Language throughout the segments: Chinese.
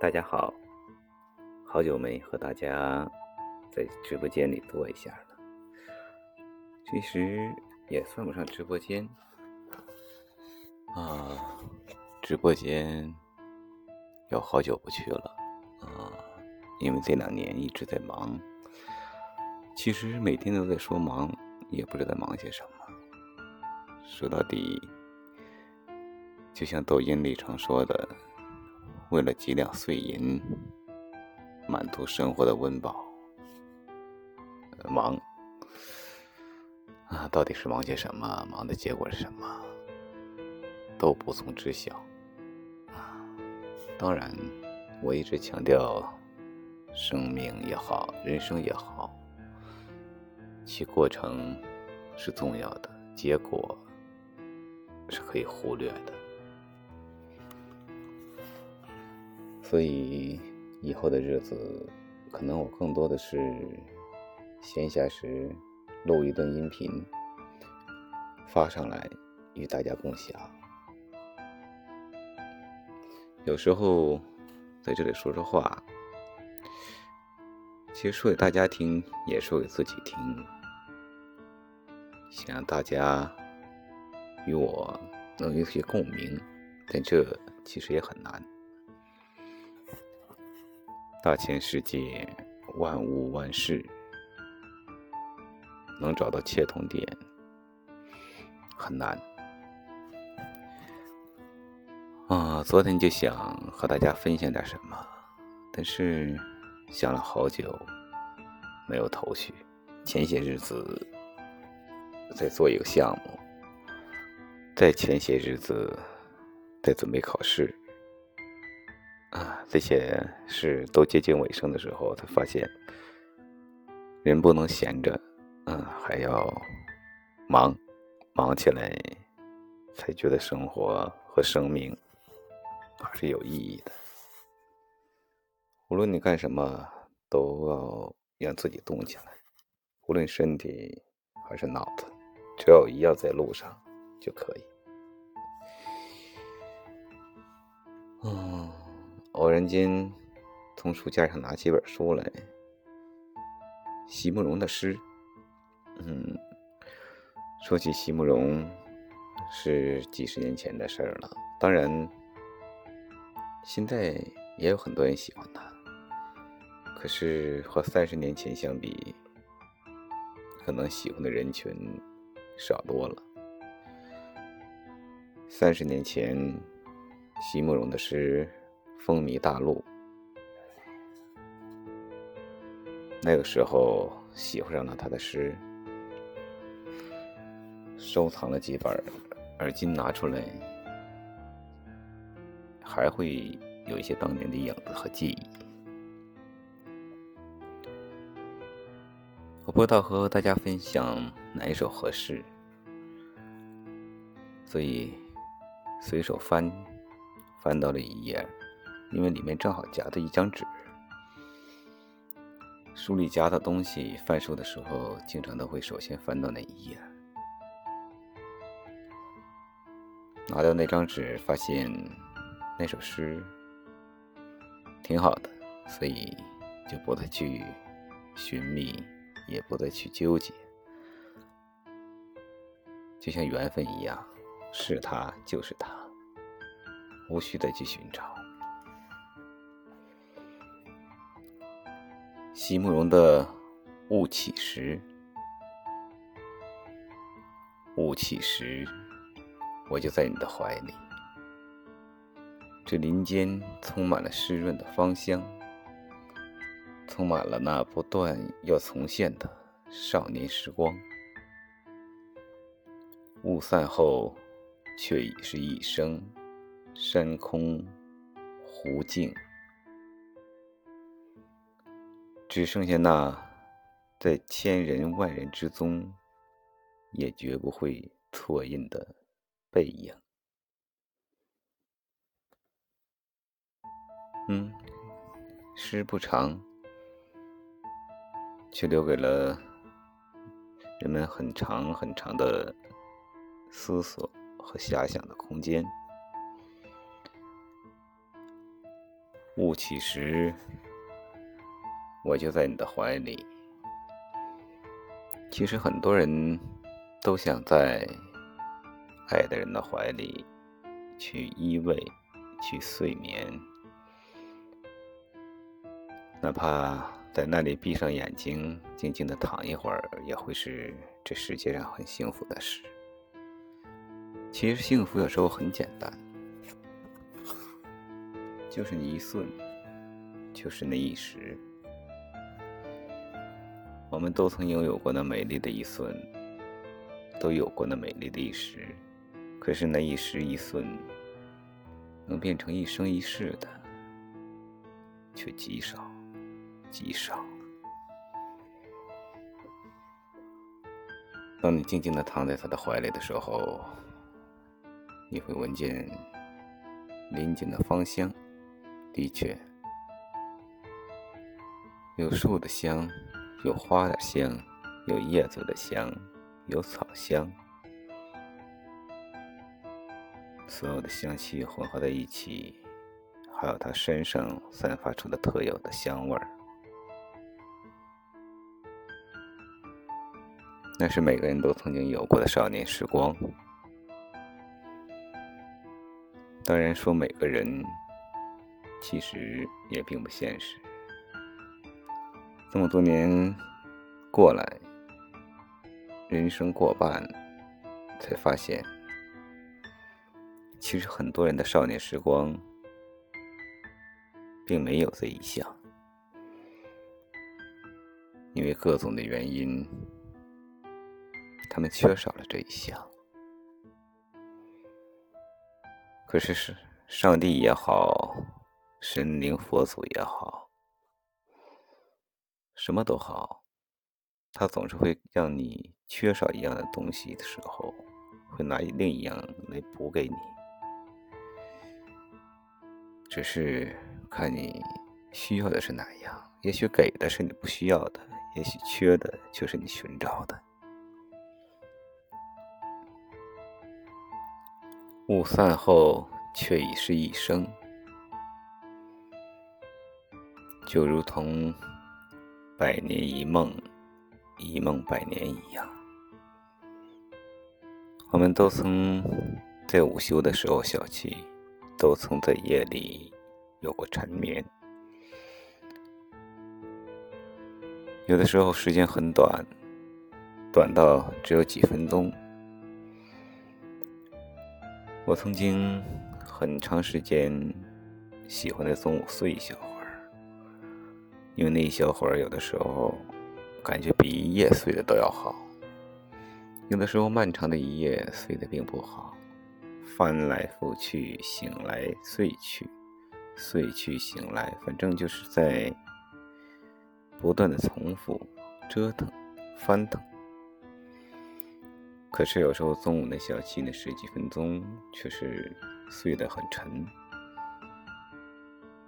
大家好，好久没和大家在直播间里坐一下了。其实也算不上直播间啊，直播间有好久不去了啊，因为这两年一直在忙。其实每天都在说忙，也不知道忙些什么。说到底，就像抖音里常说的。为了几两碎银，满足生活的温饱，忙啊，到底是忙些什么？忙的结果是什么？都无从知晓啊。当然，我一直强调，生命也好，人生也好，其过程是重要的，结果是可以忽略的。所以以后的日子，可能我更多的是闲暇时录一段音频发上来与大家共享。有时候在这里说说话，其实说给大家听，也说给自己听，想让大家与我能有些共鸣，但这其实也很难。大千世界，万物万事，能找到切同点很难。啊，昨天就想和大家分享点什么，但是想了好久，没有头绪。前些日子在做一个项目，在前些日子在准备考试。啊，这些事都接近尾声的时候，才发现人不能闲着，嗯，还要忙，忙起来才觉得生活和生命还是有意义的。无论你干什么，都要让自己动起来，无论身体还是脑子，只要一样在路上就可以。嗯。偶然间，从书架上拿起一本书来，席慕容的诗。嗯，说起席慕容，是几十年前的事儿了。当然，现在也有很多人喜欢他，可是和三十年前相比，可能喜欢的人群少多了。三十年前，席慕容的诗。风靡大陆，那个时候喜欢上了他的诗，收藏了几本，而今拿出来，还会有一些当年的影子和记忆。我不知道和大家分享哪一首合适，所以随手翻，翻到了一页。因为里面正好夹着一张纸，书里夹的东西，翻书的时候经常都会首先翻到那一页。拿到那张纸，发现那首诗挺好的，所以就不再去寻觅，也不再去纠结，就像缘分一样，是他就是他，无需再去寻找。席慕容的雾起时，雾起时，我就在你的怀里。这林间充满了湿润的芳香，充满了那不断要重现的少年时光。雾散后，却已是一生，山空湖静。只剩下那，在千人万人之中，也绝不会错印的背影。嗯，诗不长，却留给了人们很长很长的思索和遐想的空间。雾起时，我就在你的怀里。其实很多人都想在爱的人的怀里去依偎、去睡眠，哪怕在那里闭上眼睛，静静的躺一会儿，也会是这世界上很幸福的事。其实幸福有时候很简单，就是你一瞬，就是那一时。我们都曾拥有过那美丽的一瞬，都有过那美丽的一时。可是那一时一瞬，能变成一生一世的，却极少，极少。当你静静的躺在他的怀里的时候，你会闻见林间的芳香，的确，有树的香。有花的香，有叶子的香，有草香，所有的香气混合在一起，还有他身上散发出的特有的香味儿，那是每个人都曾经有过的少年时光。当然，说每个人，其实也并不现实。这么多年过来，人生过半，才发现，其实很多人的少年时光，并没有这一项，因为各种的原因，他们缺少了这一项。可是是上帝也好，神灵佛祖也好。什么都好，他总是会让你缺少一样的东西的时候，会拿另一样来补给你。只是看你需要的是哪样，也许给的是你不需要的，也许缺的就是你寻找的。雾散后，却已是一生，就如同。百年一梦，一梦百年一样。我们都曾在午休的时候小憩，都曾在夜里有过缠绵。有的时候时间很短，短到只有几分钟。我曾经很长时间喜欢在中午睡一觉。因为那一小会儿，有的时候感觉比一夜睡的都要好；有的时候，漫长的一夜睡得并不好，翻来覆去，醒来睡去，睡去醒来，反正就是在不断的重复、折腾、翻腾。可是有时候中午那小憩那十几分钟，却是睡得很沉，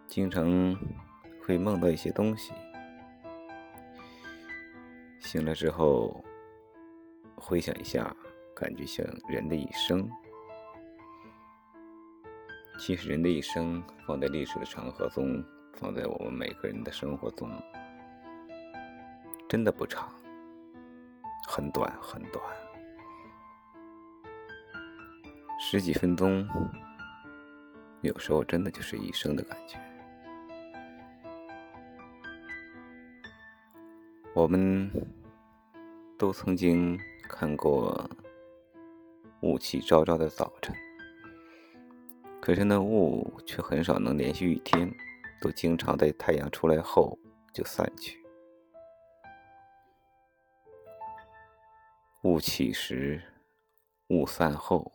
经常。会梦到一些东西，醒了之后回想一下，感觉像人的一生。其实人的一生放在历史的长河中，放在我们每个人的生活中，真的不长，很短很短，十几分钟，有时候真的就是一生的感觉。我们都曾经看过雾气昭昭的早晨，可是那雾却很少能连续一天，都经常在太阳出来后就散去。雾起时，雾散后，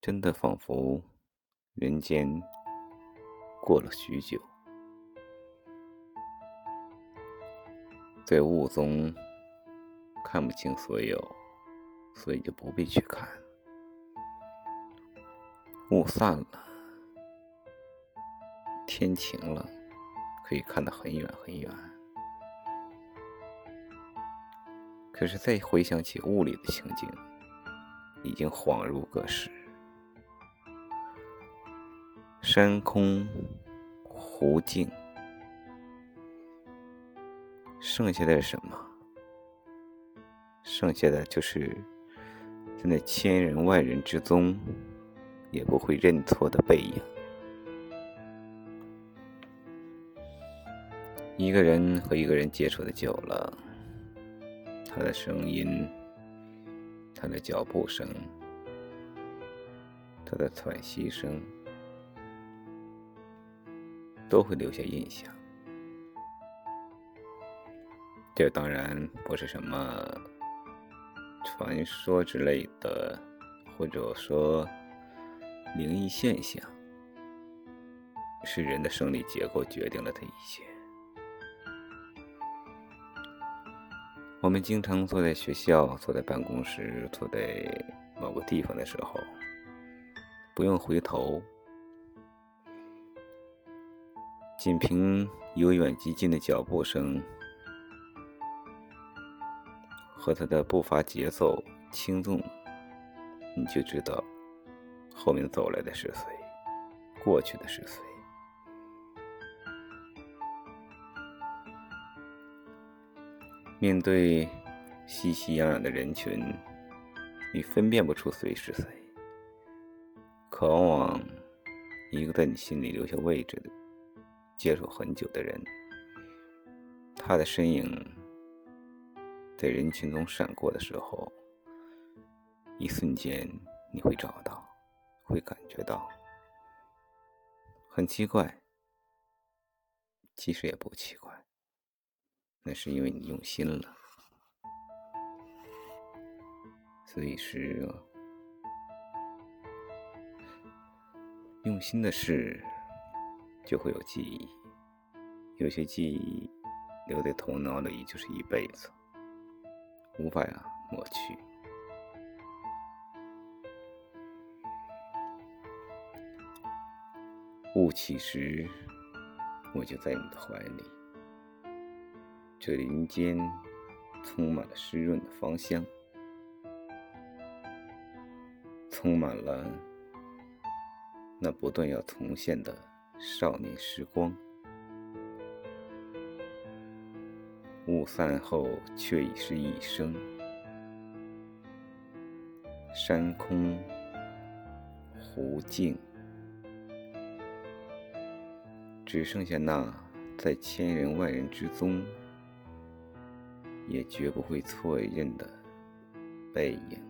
真的仿佛人间过了许久。在雾中看不清所有，所以就不必去看。雾散了，天晴了，可以看得很远很远。可是再回想起雾里的情景，已经恍如隔世。山空湖静，剩下的什么？剩下的就是在那千人万人之中，也不会认错的背影。一个人和一个人接触的久了，他的声音，他的脚步声，他的喘息声，都会留下印象。这当然不是什么传说之类的，或者说灵异现象，是人的生理结构决定了这一切。我们经常坐在学校、坐在办公室、坐在某个地方的时候，不用回头，仅凭由远及近的脚步声和他的步伐节奏轻重，你就知道后面走来的是谁，过去的是谁。面对熙熙攘攘的人群，你分辨不出谁是谁。可往往一个在你心里留下位置的、接触很久的人，他的身影在人群中闪过的时候，一瞬间你会找到，会感觉到。很奇怪，其实也不奇怪。那是因为你用心了，所以是用心的事就会有记忆，有些记忆留在头脑里就是一辈子，无法呀抹去。雾起时，我就在你的怀里。这林间充满了湿润的芳香，充满了那不断要重现的少年时光。雾散后，却已是一生。山空湖静，只剩下那在千人万人之中。也绝不会错认的背影。